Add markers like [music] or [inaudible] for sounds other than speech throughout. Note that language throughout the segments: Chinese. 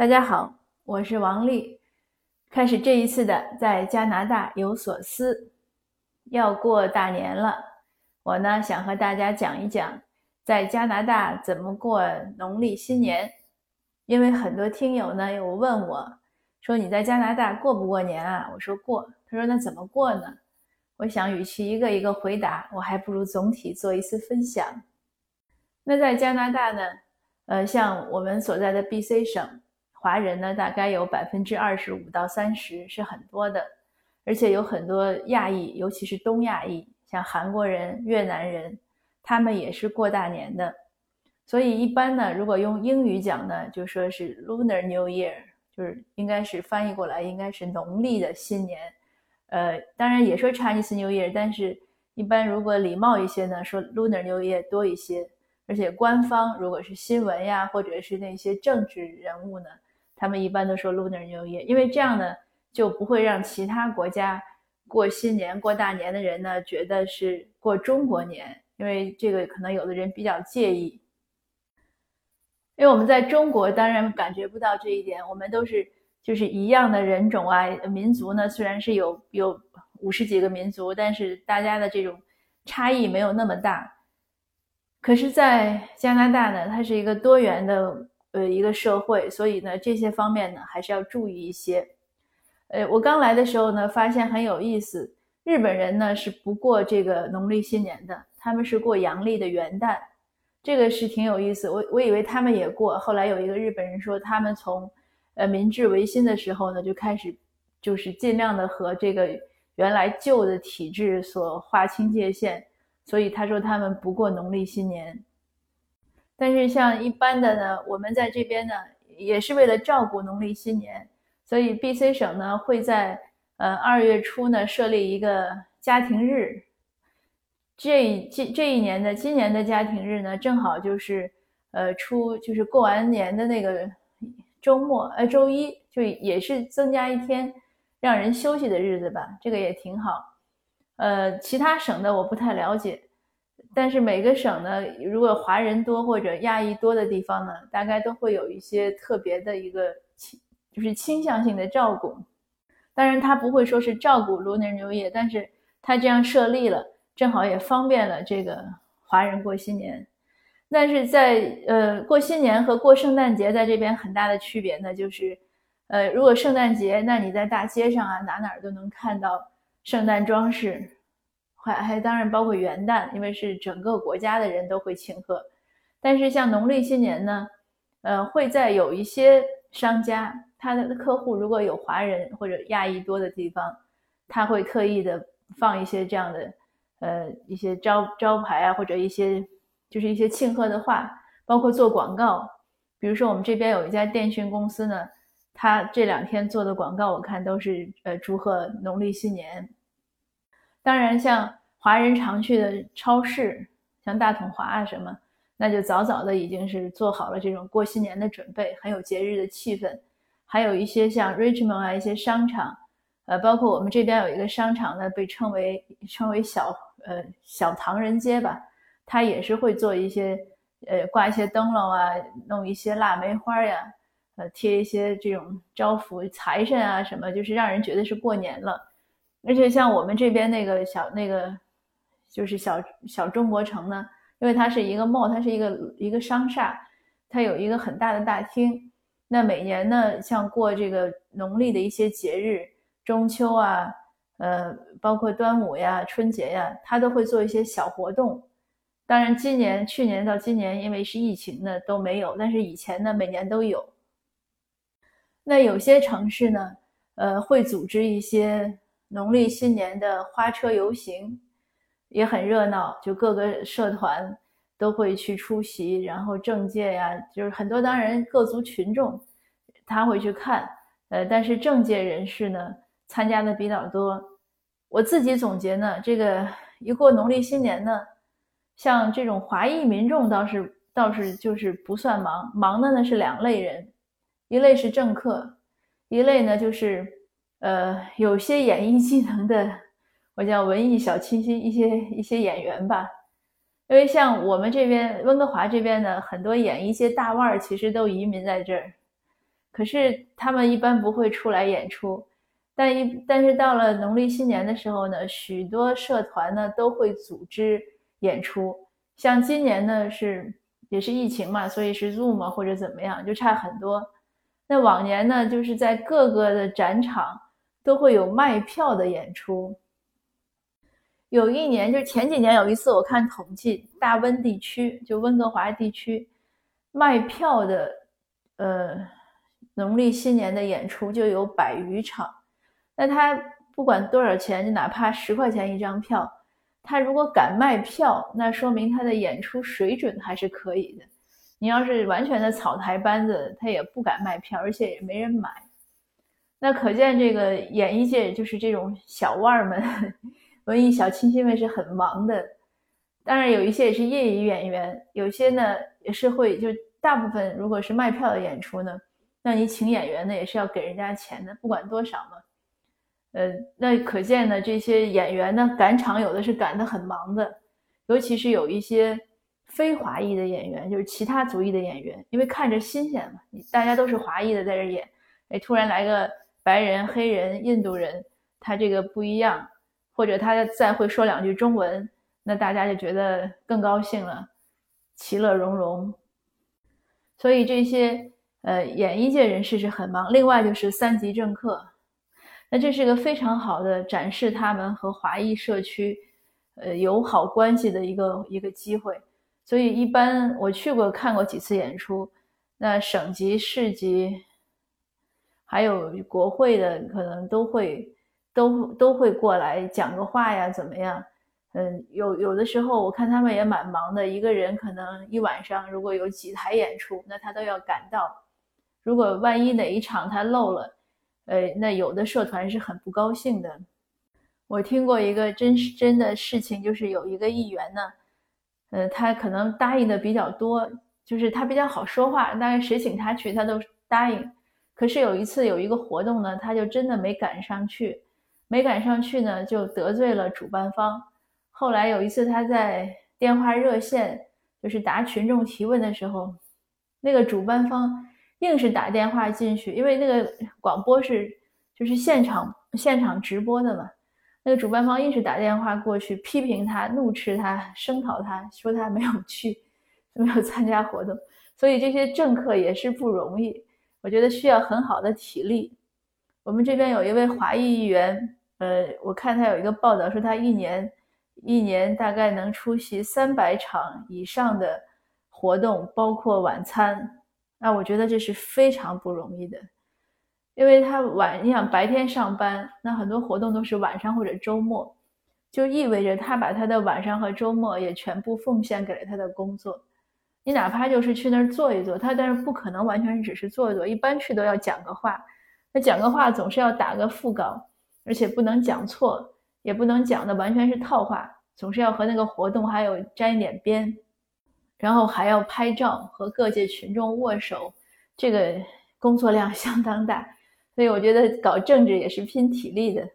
大家好，我是王丽。开始这一次的在加拿大有所思，要过大年了，我呢想和大家讲一讲在加拿大怎么过农历新年。因为很多听友呢有问我，说你在加拿大过不过年啊？我说过。他说那怎么过呢？我想与其一个一个回答，我还不如总体做一次分享。那在加拿大呢，呃，像我们所在的 BC 省。华人呢，大概有百分之二十五到三十，是很多的，而且有很多亚裔，尤其是东亚裔，像韩国人、越南人，他们也是过大年的。所以一般呢，如果用英语讲呢，就说是 Lunar New Year，就是应该是翻译过来应该是农历的新年。呃，当然也说 Chinese New Year，但是一般如果礼貌一些呢，说 Lunar New Year 多一些。而且官方如果是新闻呀，或者是那些政治人物呢。他们一般都说 Lunar New Year，因为这样呢就不会让其他国家过新年、过大年的人呢觉得是过中国年，因为这个可能有的人比较介意。因为我们在中国当然感觉不到这一点，我们都是就是一样的人种啊，民族呢虽然是有有五十几个民族，但是大家的这种差异没有那么大。可是，在加拿大呢，它是一个多元的。呃，一个社会，所以呢，这些方面呢，还是要注意一些。呃，我刚来的时候呢，发现很有意思，日本人呢是不过这个农历新年的，他们是过阳历的元旦，这个是挺有意思。我我以为他们也过，后来有一个日本人说，他们从呃明治维新的时候呢，就开始就是尽量的和这个原来旧的体制所划清界限，所以他说他们不过农历新年。但是像一般的呢，我们在这边呢，也是为了照顾农历新年，所以 B C 省呢会在呃二月初呢设立一个家庭日。这这这一年的今年的家庭日呢，正好就是呃初就是过完年的那个周末，呃周一就也是增加一天让人休息的日子吧，这个也挺好。呃，其他省的我不太了解。但是每个省呢，如果华人多或者亚裔多的地方呢，大概都会有一些特别的一个倾，就是倾向性的照顾。当然，他不会说是照顾 Lunar New Year，但是他这样设立了，正好也方便了这个华人过新年。但是在呃过新年和过圣诞节在这边很大的区别呢，就是呃如果圣诞节，那你在大街上啊哪哪都能看到圣诞装饰。还还当然包括元旦，因为是整个国家的人都会庆贺。但是像农历新年呢，呃，会在有一些商家，他的客户如果有华人或者亚裔多的地方，他会特意的放一些这样的，呃，一些招招牌啊，或者一些就是一些庆贺的话，包括做广告。比如说我们这边有一家电讯公司呢，他这两天做的广告，我看都是呃祝贺农历新年。当然，像华人常去的超市，像大统华啊什么，那就早早的已经是做好了这种过新年的准备，很有节日的气氛。还有一些像 Richmond 啊一些商场，呃，包括我们这边有一个商场呢，被称为称为小呃小唐人街吧，它也是会做一些呃挂一些灯笼啊，弄一些腊梅花呀，呃贴一些这种招福财神啊什么，就是让人觉得是过年了。而且像我们这边那个小那个，就是小小中国城呢，因为它是一个 mall，它是一个一个商厦，它有一个很大的大厅。那每年呢，像过这个农历的一些节日，中秋啊，呃，包括端午呀、春节呀，它都会做一些小活动。当然，今年、去年到今年，因为是疫情呢，都没有。但是以前呢，每年都有。那有些城市呢，呃，会组织一些。农历新年的花车游行也很热闹，就各个社团都会去出席，然后政界呀，就是很多当然各族群众他会去看，呃，但是政界人士呢参加的比较多。我自己总结呢，这个一过农历新年呢，像这种华裔民众倒是倒是就是不算忙，忙的呢是两类人，一类是政客，一类呢就是。呃，有些演艺技能的，我叫文艺小清新，一些一些演员吧。因为像我们这边温哥华这边呢很多演一些大腕儿，其实都移民在这儿。可是他们一般不会出来演出。但一但是到了农历新年的时候呢，许多社团呢都会组织演出。像今年呢是也是疫情嘛，所以是 Zoom 或者怎么样，就差很多。那往年呢，就是在各个的展场都会有卖票的演出。有一年，就前几年有一次，我看统计，大温地区就温哥华地区卖票的，呃，农历新年的演出就有百余场。那他不管多少钱，就哪怕十块钱一张票，他如果敢卖票，那说明他的演出水准还是可以的。你要是完全的草台班子，他也不敢卖票，而且也没人买。那可见这个演艺界就是这种小腕儿们。[laughs] 文艺小清新们是很忙的，当然有一些也是业余演员，有些呢也是会，就大部分如果是卖票的演出呢，那你请演员呢也是要给人家钱的，不管多少嘛。呃，那可见呢这些演员呢赶场有的是赶得很忙的，尤其是有一些非华裔的演员，就是其他族裔的演员，因为看着新鲜嘛，大家都是华裔的在这演，哎，突然来个白人、黑人、印度人，他这个不一样。或者他再会说两句中文，那大家就觉得更高兴了，其乐融融。所以这些呃演艺界人士是很忙。另外就是三级政客，那这是个非常好的展示他们和华裔社区呃友好关系的一个一个机会。所以一般我去过看过几次演出，那省级、市级还有国会的可能都会。都都会过来讲个话呀，怎么样？嗯，有有的时候我看他们也蛮忙的，一个人可能一晚上如果有几台演出，那他都要赶到。如果万一哪一场他漏了，呃，那有的社团是很不高兴的。我听过一个真是真的事情，就是有一个议员呢，呃，他可能答应的比较多，就是他比较好说话，大概谁请他去他都答应。可是有一次有一个活动呢，他就真的没赶上去。没赶上去呢，就得罪了主办方。后来有一次，他在电话热线，就是答群众提问的时候，那个主办方硬是打电话进去，因为那个广播是就是现场现场直播的嘛。那个主办方硬是打电话过去批评他、怒斥他、声讨他，说他没有去，[laughs] 没有参加活动。所以这些政客也是不容易，我觉得需要很好的体力。我们这边有一位华裔议员。呃，我看他有一个报道说，他一年一年大概能出席三百场以上的活动，包括晚餐。那我觉得这是非常不容易的，因为他晚，你想白天上班，那很多活动都是晚上或者周末，就意味着他把他的晚上和周末也全部奉献给了他的工作。你哪怕就是去那儿坐一坐，他但是不可能完全只是坐一坐，一般去都要讲个话。那讲个话总是要打个副稿。而且不能讲错，也不能讲的完全是套话，总是要和那个活动还有沾一点边，然后还要拍照和各界群众握手，这个工作量 [laughs] 相当大，所以我觉得搞政治也是拼体力的。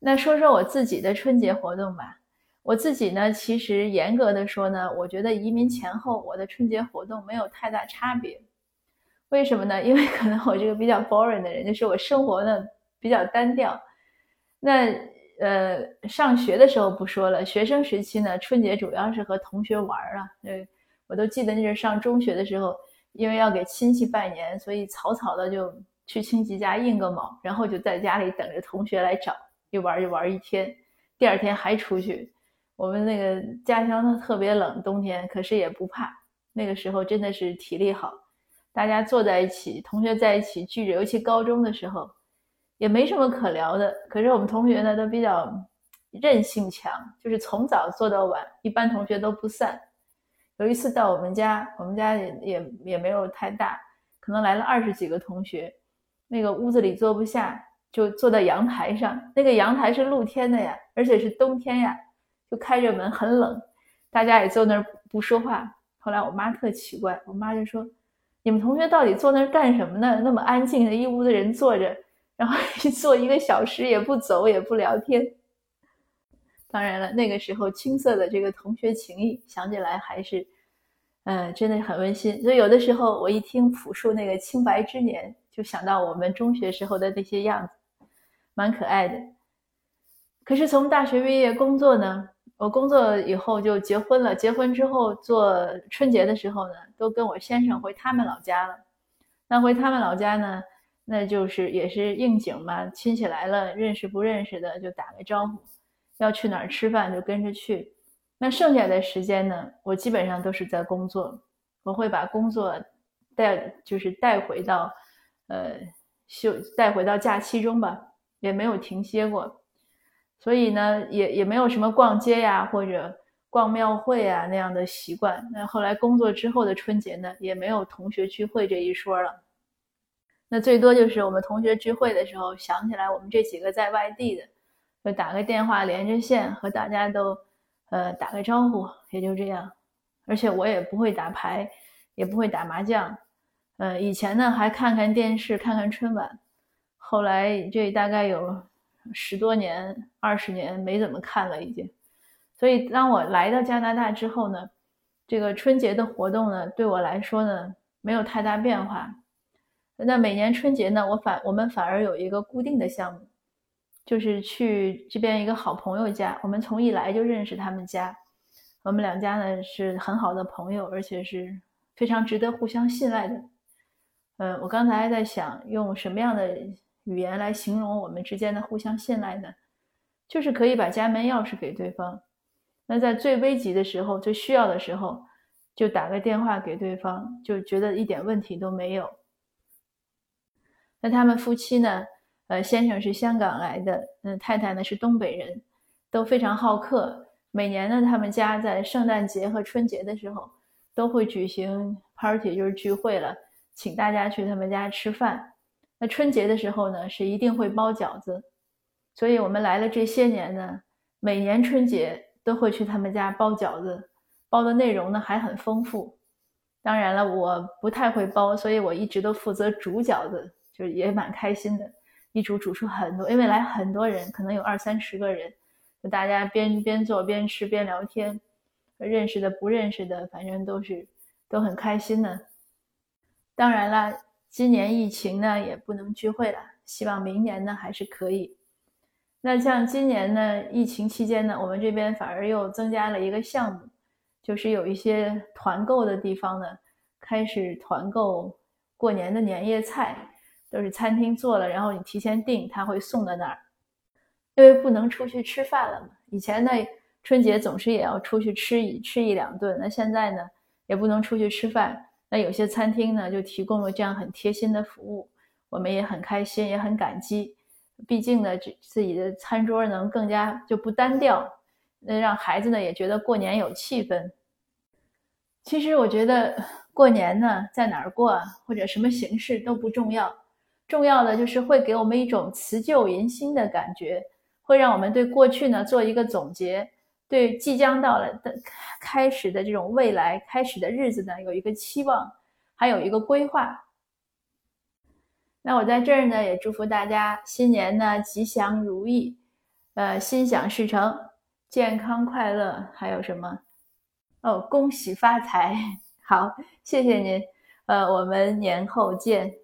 那说说我自己的春节活动吧，我自己呢，其实严格的说呢，我觉得移民前后我的春节活动没有太大差别，为什么呢？因为可能我这个比较 boring 的人，就是我生活呢。比较单调，那呃，上学的时候不说了，学生时期呢，春节主要是和同学玩啊。呃，我都记得那是上中学的时候，因为要给亲戚拜年，所以草草的就去亲戚家应个卯，然后就在家里等着同学来找，一玩就玩一天，第二天还出去。我们那个家乡呢特别冷，冬天可是也不怕。那个时候真的是体力好，大家坐在一起，同学在一起聚着，尤其高中的时候。也没什么可聊的，可是我们同学呢都比较韧性强，就是从早坐到晚，一般同学都不散。有一次到我们家，我们家也也也没有太大，可能来了二十几个同学，那个屋子里坐不下，就坐在阳台上。那个阳台是露天的呀，而且是冬天呀，就开着门，很冷，大家也坐那儿不说话。后来我妈特奇怪，我妈就说：“你们同学到底坐那儿干什么呢？那么安静的一屋子人坐着。”然后一坐一个小时也不走也不聊天。当然了，那个时候青涩的这个同学情谊，想起来还是，嗯，真的很温馨。所以有的时候我一听朴树那个清白之年，就想到我们中学时候的那些样子，蛮可爱的。可是从大学毕业工作呢，我工作以后就结婚了。结婚之后做春节的时候呢，都跟我先生回他们老家了。那回他们老家呢，那就是也是应景嘛，亲戚来了，认识不认识的就打个招呼，要去哪儿吃饭就跟着去。那剩下的时间呢，我基本上都是在工作，我会把工作带就是带回到呃休带回到假期中吧，也没有停歇过。所以呢，也也没有什么逛街呀或者逛庙会啊那样的习惯。那后来工作之后的春节呢，也没有同学聚会这一说了。那最多就是我们同学聚会的时候，想起来我们这几个在外地的，就打个电话连着线，和大家都呃打个招呼，也就这样。而且我也不会打牌，也不会打麻将。呃，以前呢还看看电视，看看春晚。后来这大概有。十多年、二十年没怎么看了，已经。所以当我来到加拿大之后呢，这个春节的活动呢，对我来说呢，没有太大变化。那每年春节呢，我反我们反而有一个固定的项目，就是去这边一个好朋友家。我们从一来就认识他们家，我们两家呢是很好的朋友，而且是非常值得互相信赖的。嗯，我刚才在想用什么样的。语言来形容我们之间的互相信赖呢，就是可以把家门钥匙给对方。那在最危急的时候、最需要的时候，就打个电话给对方，就觉得一点问题都没有。那他们夫妻呢？呃，先生是香港来的，嗯，太太呢是东北人，都非常好客。每年呢，他们家在圣诞节和春节的时候都会举行 party，就是聚会了，请大家去他们家吃饭。那春节的时候呢，是一定会包饺子，所以我们来了这些年呢，每年春节都会去他们家包饺子，包的内容呢还很丰富。当然了，我不太会包，所以我一直都负责煮饺子，就也蛮开心的，一煮煮出很多，因为来很多人，可能有二三十个人，就大家边边做边吃边聊天，认识的不认识的，反正都是都很开心的。当然了。今年疫情呢也不能聚会了，希望明年呢还是可以。那像今年呢疫情期间呢，我们这边反而又增加了一个项目，就是有一些团购的地方呢开始团购过年的年夜菜，都是餐厅做了，然后你提前订，他会送到那儿。因为不能出去吃饭了嘛，以前呢春节总是也要出去吃一吃一两顿，那现在呢也不能出去吃饭。那有些餐厅呢，就提供了这样很贴心的服务，我们也很开心，也很感激。毕竟呢，这自己的餐桌能更加就不单调，那让孩子呢也觉得过年有气氛。其实我觉得过年呢，在哪儿过或者什么形式都不重要，重要的就是会给我们一种辞旧迎新的感觉，会让我们对过去呢做一个总结。对即将到来的开始的这种未来开始的日子呢，有一个期望，还有一个规划。那我在这儿呢，也祝福大家新年呢吉祥如意，呃，心想事成，健康快乐，还有什么？哦，恭喜发财！[laughs] 好，谢谢您，呃，我们年后见。